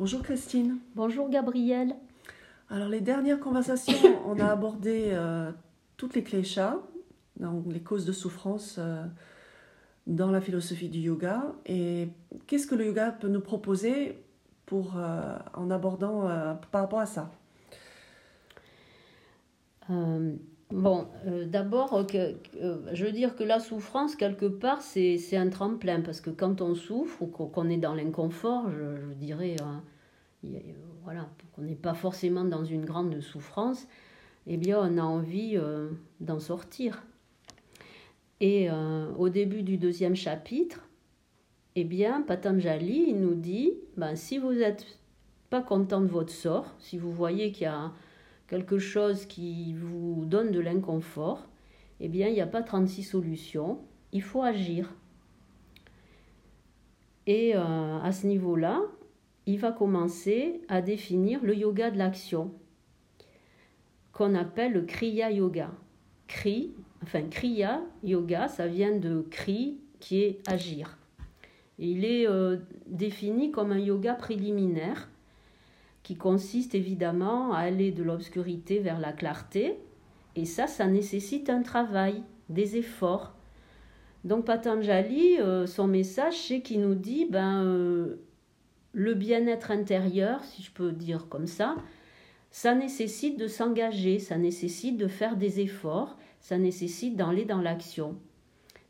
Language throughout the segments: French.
Bonjour Christine. Bonjour Gabrielle. Alors les dernières conversations, on a abordé euh, toutes les clichés, donc les causes de souffrance euh, dans la philosophie du yoga. Et qu'est-ce que le yoga peut nous proposer pour, euh, en abordant par rapport à ça? Bon, d'abord, je veux dire que la souffrance, quelque part, c'est un tremplin, parce que quand on souffre ou qu'on est dans l'inconfort, je, dirais, hein, voilà, qu'on n'est pas forcément dans une grande souffrance, eh bien, on a envie euh, d'en sortir. Et euh, au début du deuxième chapitre, eh bien, Patanjali nous dit, ben, si vous n'êtes pas content de votre sort, si vous voyez qu'il y a quelque chose qui vous donne de l'inconfort, eh bien, il n'y a pas 36 solutions, il faut agir. Et euh, à ce niveau-là, il va commencer à définir le yoga de l'action, qu'on appelle le Kriya Yoga. Kri, enfin Kriya Yoga, ça vient de Kri qui est agir. il est euh, défini comme un yoga préliminaire qui consiste évidemment à aller de l'obscurité vers la clarté. Et ça, ça nécessite un travail, des efforts. Donc Patanjali, euh, son message, c'est qu'il nous dit, ben, euh, le bien-être intérieur, si je peux dire comme ça, ça nécessite de s'engager, ça nécessite de faire des efforts, ça nécessite d'aller dans l'action.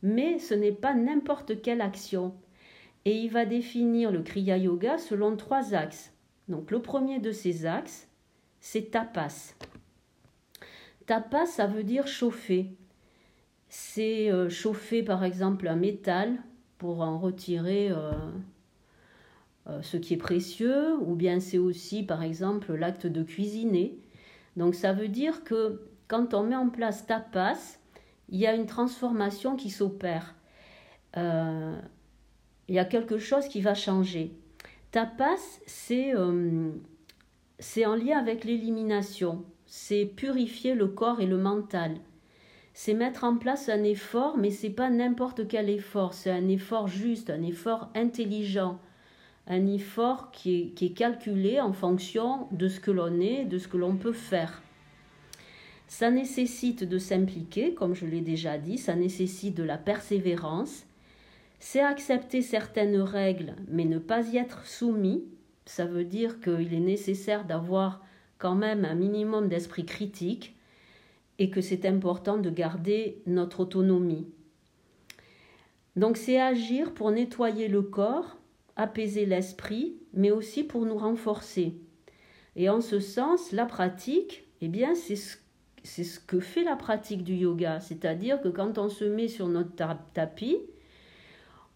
Mais ce n'est pas n'importe quelle action. Et il va définir le Kriya Yoga selon trois axes. Donc le premier de ces axes, c'est tapas. Tapas, ça veut dire chauffer. C'est euh, chauffer par exemple un métal pour en retirer euh, euh, ce qui est précieux, ou bien c'est aussi par exemple l'acte de cuisiner. Donc ça veut dire que quand on met en place tapas, il y a une transformation qui s'opère. Il y a quelque chose qui va changer. Tapas, c'est euh, c'est en lien avec l'élimination, c'est purifier le corps et le mental. C'est mettre en place un effort, mais c'est pas n'importe quel effort, c'est un effort juste, un effort intelligent, un effort qui est, calculé en fonction de ce que l'on est, de ce que l'on peut faire. Ça nécessite de s'impliquer, comme je l'ai déjà dit, ça nécessite de la persévérance. C'est accepter certaines règles, mais ne pas y être soumis. Ça veut dire qu'il est nécessaire d'avoir quand même un minimum d'esprit critique et que c'est important de garder notre autonomie. Donc c'est agir pour nettoyer le corps apaiser l'esprit, mais aussi pour nous renforcer. Et en ce sens, la pratique, eh bien, c'est ce, c'est ce que fait la pratique du yoga. C'est-à-dire que quand on se met sur notre tapis,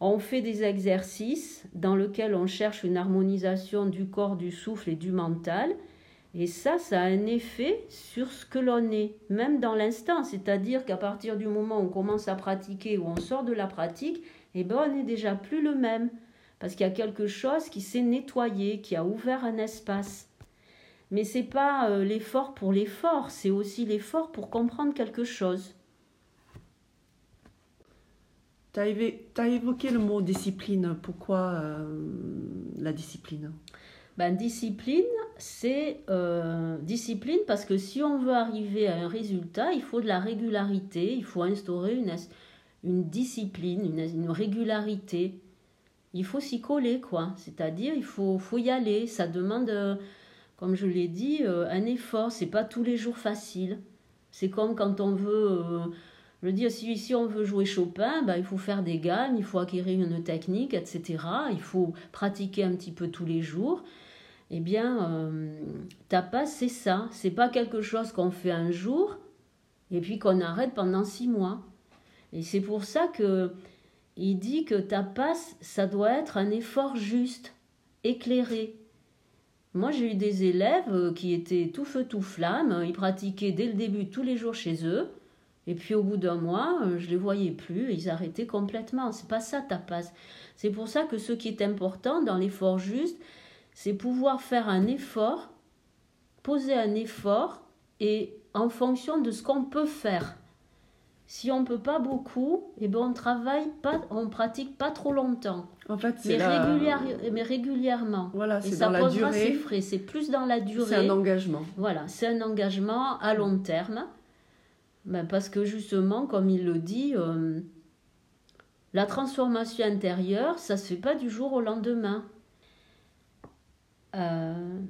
on fait des exercices dans lesquels on cherche une harmonisation du corps, du souffle et du mental. Et ça, ça a un effet sur ce que l'on est, même dans l'instant. C'est-à-dire qu'à partir du moment où on commence à pratiquer, ou on sort de la pratique, eh ben, on n'est déjà plus le même parce qu'il y a quelque chose qui s'est nettoyé, qui a ouvert un espace. Mais c'est pas euh, l'effort pour l'effort, c'est aussi l'effort pour comprendre quelque chose. Tu as, évoqué le mot discipline. Pourquoi euh, la discipline? Ben, Discipline, c'est euh, discipline parce que si on veut arriver à un résultat, il faut de la régularité, il faut instaurer une, discipline, une, régularité il faut s'y coller, quoi. C'est-à-dire, il faut, y aller. Ça demande, euh, comme je l'ai dit, un effort. C'est pas tous les jours facile. C'est comme quand on veut. Euh, je veux dire, si, on veut jouer Chopin, ben, il faut faire des gammes, il faut acquérir une technique, etc. Il faut pratiquer un petit peu tous les jours. Eh bien, tapas, c'est ça. C'est pas quelque chose qu'on fait un jour et puis qu'on arrête pendant six mois. Et c'est pour ça que il dit que ta passe, ça doit être un effort juste, éclairé. Moi, j'ai eu des élèves euh, qui étaient tout feu, tout flamme. Ils pratiquaient dès le début tous les jours chez eux. Et puis, au bout d'un mois, euh, je les voyais plus. Ils arrêtaient complètement. C'est pas ça ta passe. C'est pour ça que ce qui est important dans l'effort juste, c'est pouvoir faire un effort, poser un effort et en fonction de ce qu'on peut faire. Si on peut pas beaucoup, et eh ben on travaille pas, on pratique pas trop longtemps. En fait, c'est mais, mais régulièrement. Voilà, c'est dans la durée. Ses frais. C'est plus dans la durée. C'est un engagement. Voilà, c'est un engagement à long terme. Ben parce que justement, comme il le dit, euh, la transformation intérieure, ça se fait pas du jour au lendemain. Euh,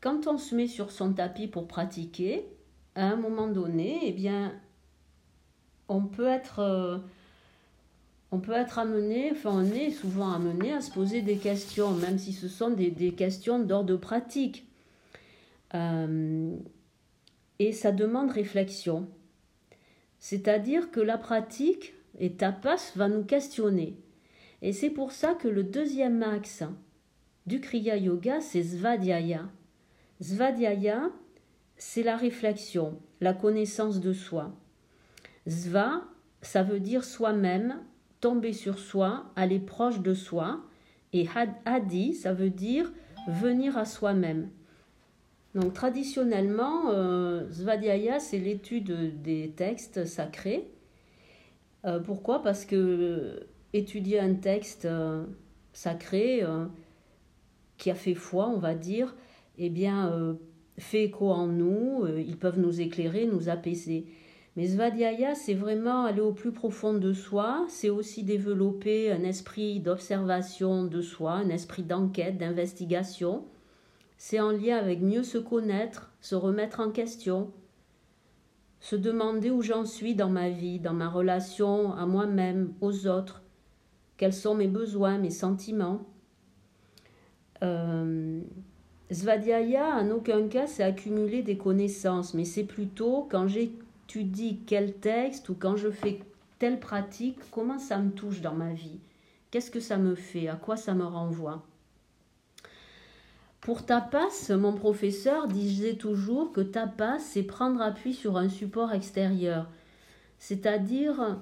quand on se met sur son tapis pour pratiquer, à un moment donné, eh bien, on peut être, euh, on peut être amené, enfin on est souvent amené à se poser des questions, même si ce sont des, questions d'ordre pratique. Et ça demande réflexion. C'est-à-dire que la pratique et tapas va nous questionner. Et c'est pour ça que le deuxième axe du Kriya Yoga, c'est Svadhyaya. Svadhyaya, c'est la réflexion, la connaissance de soi. Sva, ça veut dire soi-même, tomber sur soi, aller proche de soi. Et Hadi, ça veut dire venir à soi-même. Donc traditionnellement, euh, Svadhyaya, c'est l'étude des textes sacrés. Euh, pourquoi? Parce que étudier un texte euh, sacré qui a fait foi, on va dire, eh bien, fait écho en nous, ils peuvent nous éclairer, nous apaiser. Mais Svadhyaya, c'est vraiment aller au plus profond de soi, c'est aussi développer un esprit d'observation de soi, un esprit d'enquête, d'investigation. C'est en lien avec mieux se connaître, se remettre en question, se demander où j'en suis dans ma vie, dans ma relation à moi-même, aux autres, quels sont mes besoins, mes sentiments. Euh, Svadhyaya, en aucun cas, c'est accumuler des connaissances, mais c'est plutôt quand j'ai tu dis quel texte ou quand je fais telle pratique, comment ça me touche dans ma vie? Qu'est-ce que ça me fait? À quoi ça me renvoie? Pour tapas, mon professeur disait toujours que tapas, c'est prendre appui sur un support extérieur, c'est-à-dire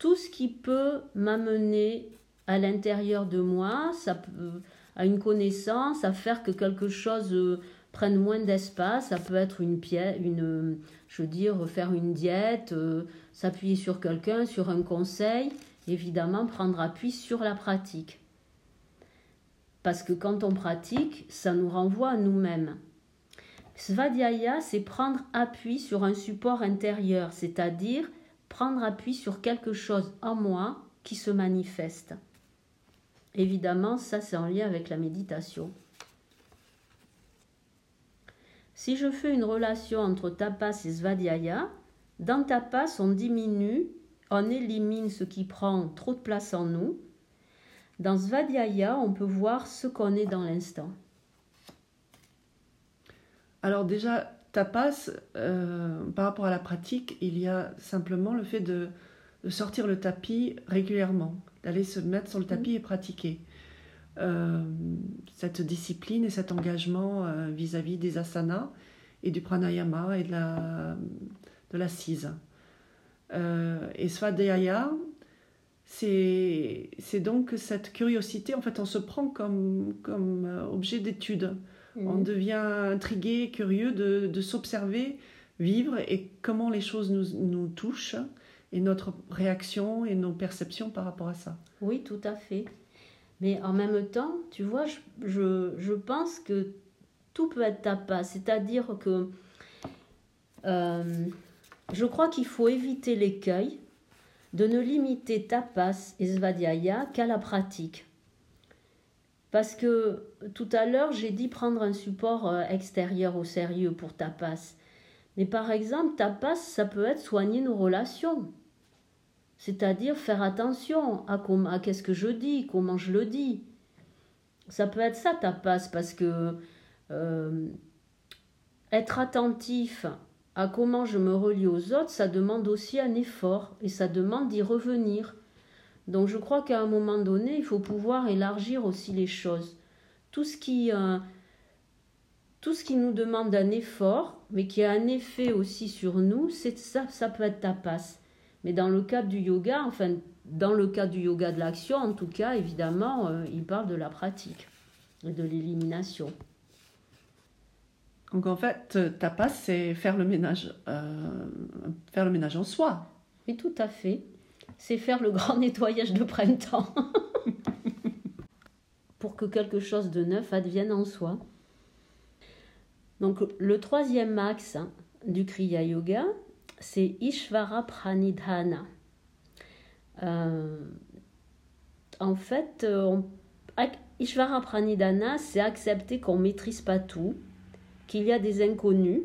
tout ce qui peut m'amener à l'intérieur de moi, à une connaissance, à faire que quelque chose prenne moins d'espace. Ça peut être une pièce, une, je veux dire, faire une diète, euh, s'appuyer sur quelqu'un, sur un conseil. Évidemment, prendre appui sur la pratique. Parce que quand on pratique, ça nous renvoie à nous-mêmes. Svadhyaya, c'est prendre appui sur un support intérieur, c'est-à-dire prendre appui sur quelque chose en moi qui se manifeste. Évidemment, ça c'est en lien avec la méditation. Si je fais une relation entre tapas et svadhyaya, dans tapas, on diminue, on élimine ce qui prend trop de place en nous. Dans svadhyaya, on peut voir ce qu'on est dans l'instant. Alors déjà, tapas, euh, par rapport à la pratique, il y a simplement le fait de, sortir le tapis régulièrement, d'aller se mettre sur le tapis mmh. et pratiquer. Euh, cette discipline et cet engagement euh, vis-à-vis des asanas et du pranayama et de la de l'assise. Euh, et svadhyaya, c'est donc cette curiosité. En fait, on se prend comme, comme objet d'étude. Mhm. On devient intrigué, curieux de, de s'observer, vivre et comment les choses nous, nous touchent et notre réaction et nos perceptions par rapport à ça. Oui, tout à fait. Mais en même temps, tu vois, je, je, pense que tout peut être tapas. C'est-à-dire que euh, je crois qu'il faut éviter l'écueil de ne limiter tapas et svadhyaya qu'à la pratique. Parce que tout à l'heure, j'ai dit prendre un support euh, extérieur au sérieux pour tapas. Mais par exemple, tapas, ça peut être soigner nos relations. C'est-à-dire faire attention à, à qu'est-ce que je dis, comment je le dis. Ça peut être ça ta passe parce que euh, être attentif à comment je me relie aux autres, ça demande aussi un effort et ça demande d'y revenir. Donc je crois qu'à un moment donné, il faut pouvoir élargir aussi les choses. Tout ce qui, euh, tout ce qui nous demande un effort, mais qui a un effet aussi sur nous, c'est ça, ça peut être ta passe. Mais dans le cadre du yoga, enfin, dans le cadre du yoga de l'action, en tout cas, évidemment, euh, il parle de la pratique et de l'élimination. Donc en fait, tapas, c'est faire le ménage, euh, faire le ménage en soi. Oui, tout à fait. C'est faire le grand nettoyage de printemps. pour que quelque chose de neuf advienne en soi. Donc le troisième axe du Kriya Yoga, c'est Ishvara Pranidhana. Euh, en fait, euh, Ishvara Pranidhana, c'est accepter qu'on maîtrise pas tout, qu'il y a des inconnus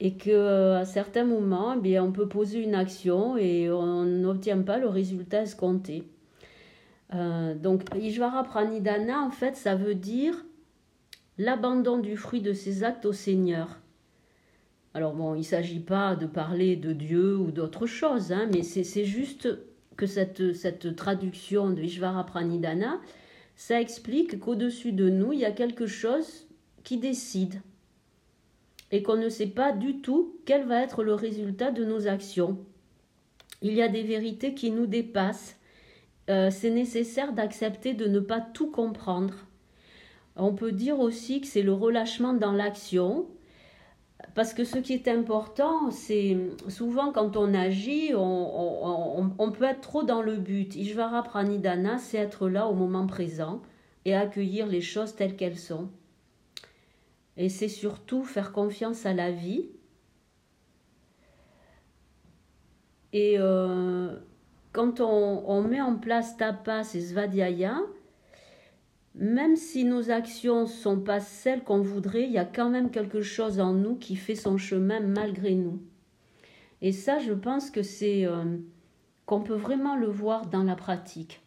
et qu'à certains moments, eh bien, on peut poser une action et on n'obtient pas le résultat escompté. Euh, donc, Ishvara Pranidhana, en fait, ça veut dire l'abandon du fruit de ses actes au Seigneur. Alors bon, il ne s'agit pas de parler de Dieu ou d'autre chose, hein, mais c'est juste que cette, cette traduction de Ishvara Pranidhana, ça explique qu'au-dessus de nous, il y a quelque chose qui décide et qu'on ne sait pas du tout quel va être le résultat de nos actions. Il y a des vérités qui nous dépassent. Euh, c'est nécessaire d'accepter de ne pas tout comprendre. On peut dire aussi que c'est le relâchement dans l'action, parce que ce qui est important, c'est souvent quand on agit, on, peut être trop dans le but. Ishvara Pranidhana, c'est être là au moment présent et accueillir les choses telles qu'elles sont. Et c'est surtout faire confiance à la vie. Et euh, quand on, met en place tapas et svadhyaya, même si nos actions ne sont pas celles qu'on voudrait, il y a quand même quelque chose en nous qui fait son chemin malgré nous. Et ça, je pense que c'est euh, qu'on peut vraiment le voir dans la pratique.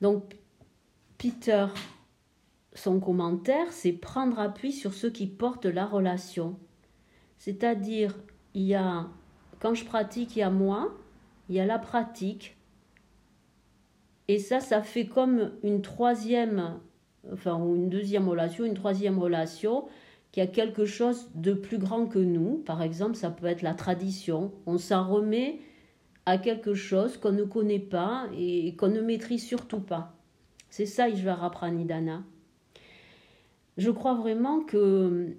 Donc, Peter, son commentaire, c'est prendre appui sur ce qui porte la relation. C'est-à-dire, il y a, quand je pratique, il y a moi, il y a la pratique, et ça, ça fait comme une troisième, enfin, ou une deuxième relation, une troisième relation qui a quelque chose de plus grand que nous. Par exemple, ça peut être la tradition. On s'en remet à quelque chose qu'on ne connaît pas et qu'on ne maîtrise surtout pas. C'est ça, Ishvara Pranidhana. Je crois vraiment que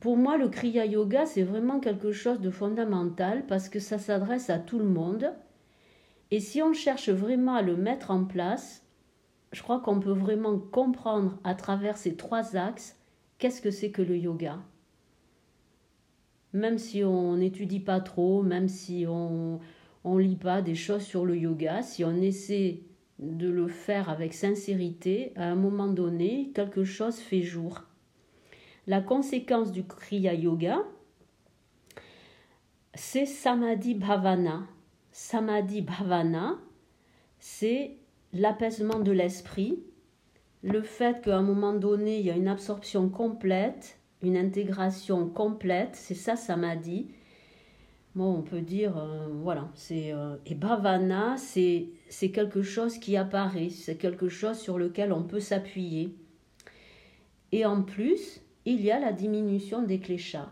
pour moi, le Kriya Yoga, c'est vraiment quelque chose de fondamental parce que ça s'adresse à tout le monde et si on cherche vraiment à le mettre en place, je crois qu'on peut vraiment comprendre à travers ces trois axes qu'est-ce que c'est que le yoga. Même si on n'étudie pas trop, même si on ne lit pas des choses sur le yoga, si on essaie de le faire avec sincérité, à un moment donné, quelque chose fait jour. La conséquence du Kriya Yoga, c'est Samadhi Bhavana. Samadhi Bhavana, c'est l'apaisement de l'esprit, le fait qu'à un moment donné, il y a une absorption complète, une intégration complète, c'est ça Samadhi. On peut dire, euh, voilà, c'est... Euh, et Bhavana, c'est quelque chose qui apparaît, c'est quelque chose sur lequel on peut s'appuyer. Et en plus, il y a la diminution des kleshas.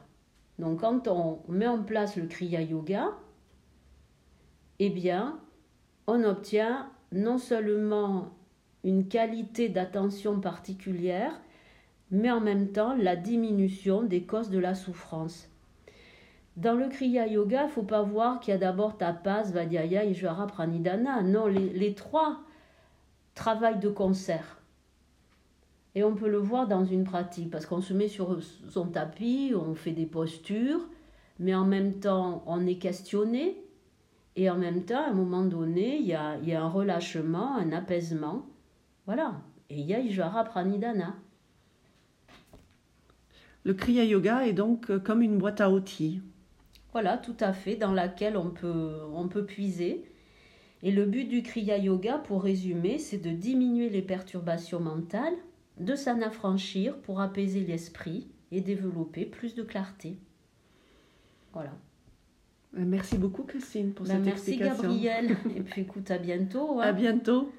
Donc quand on met en place le Kriya Yoga, eh bien, on obtient non seulement une qualité d'attention particulière, mais en même temps la diminution des causes de la souffrance. Dans le Kriya Yoga, faut pas voir qu'il y a d'abord Tapas, Vadhyaya et Pranidhana. Non, les, trois travaillent de concert. Et on peut le voir dans une pratique, parce qu'on se met sur son tapis, on fait des postures, mais en même temps on est questionné, et en même temps, à un moment donné, il y a, un relâchement, un apaisement. Voilà. Et il y a Pranidhana. Le Kriya Yoga est donc euh, comme une boîte à outils. Voilà, tout à fait, dans laquelle on peut, on peut puiser. Et le but du Kriya Yoga, pour résumer, c'est de diminuer les perturbations mentales, de s'en affranchir pour apaiser l'esprit et développer plus de clarté. Voilà. Merci beaucoup, Christine, pour ben, cette merci explication. Merci, Gabriel. Et puis, écoute, à bientôt. Hein. À bientôt.